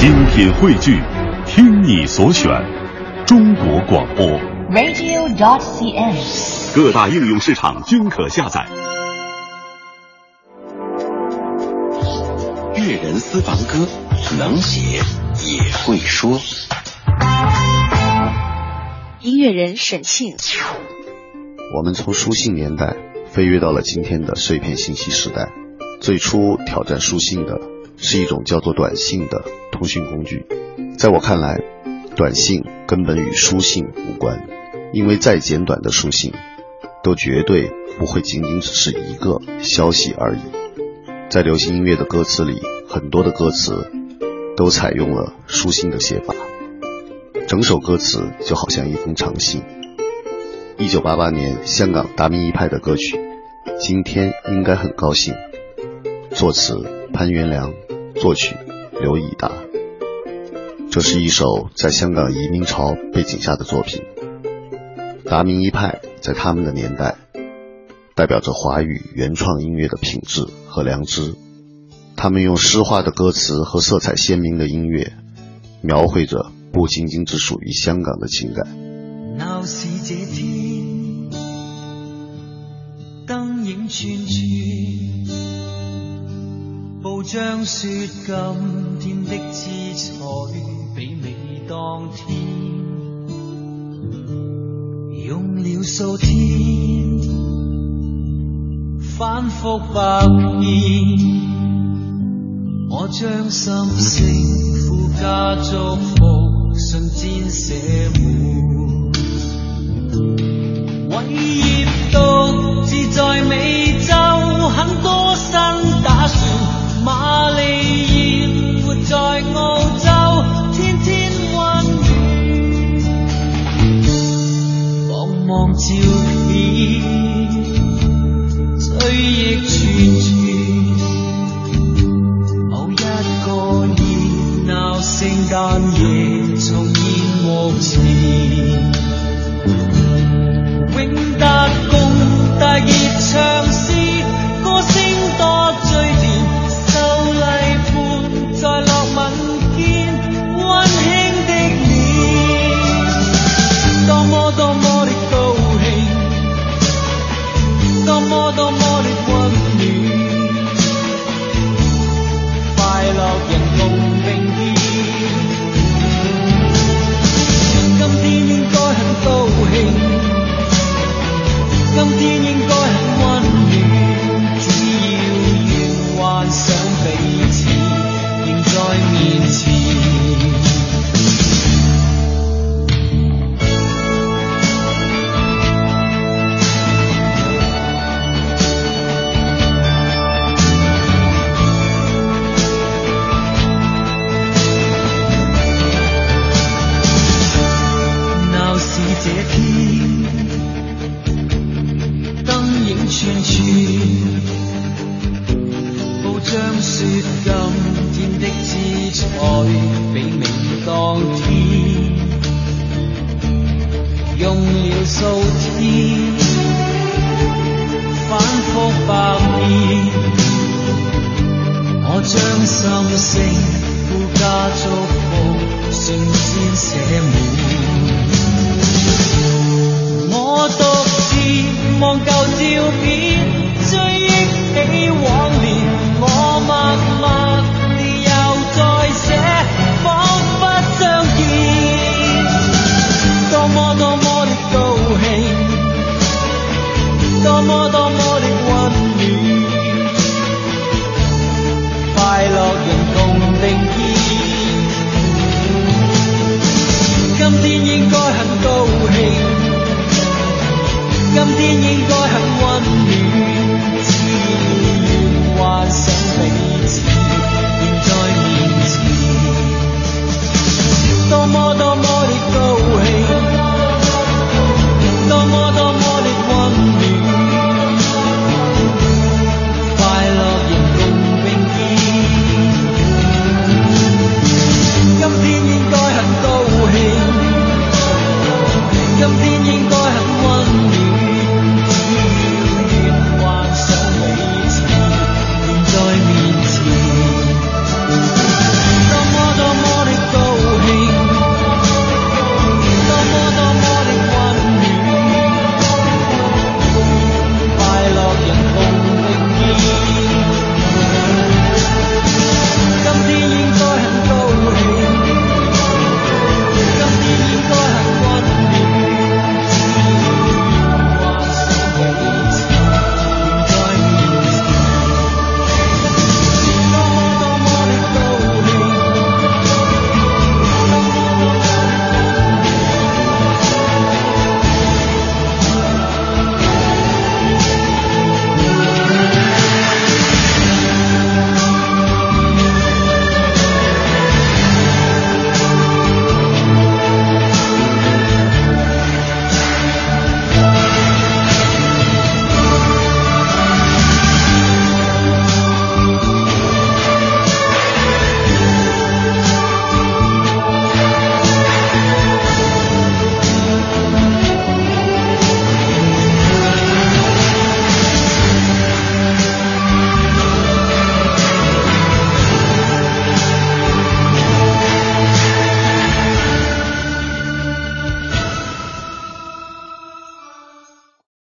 精品汇聚，听你所选，中国广播。radio.dot.cn，各大应用市场均可下载。乐人私房歌，能写也会说。音乐人沈庆。我们从书信年代飞跃到了今天的碎片信息时代。最初挑战书信的。是一种叫做短信的通讯工具，在我看来，短信根本与书信无关，因为再简短的书信，都绝对不会仅仅只是一个消息而已。在流行音乐的歌词里，很多的歌词都采用了书信的写法，整首歌词就好像一封长信。一九八八年香港达明一派的歌曲《今天应该很高兴》，作词潘元良。作曲刘以达，这是一首在香港移民潮背景下的作品。达明一派在他们的年代，代表着华语原创音乐的品质和良知。他们用诗化的歌词和色彩鲜明的音乐，描绘着不仅仅只属于香港的情感。影报章说今天的姿采比美当天，用了数天，反复百遍，我将心声附加祝福。照片，追忆串串，某一个热闹圣诞夜，重现。用了数天，反复百遍，我将心声附加祝福，瞬间写满。我独自望旧照片。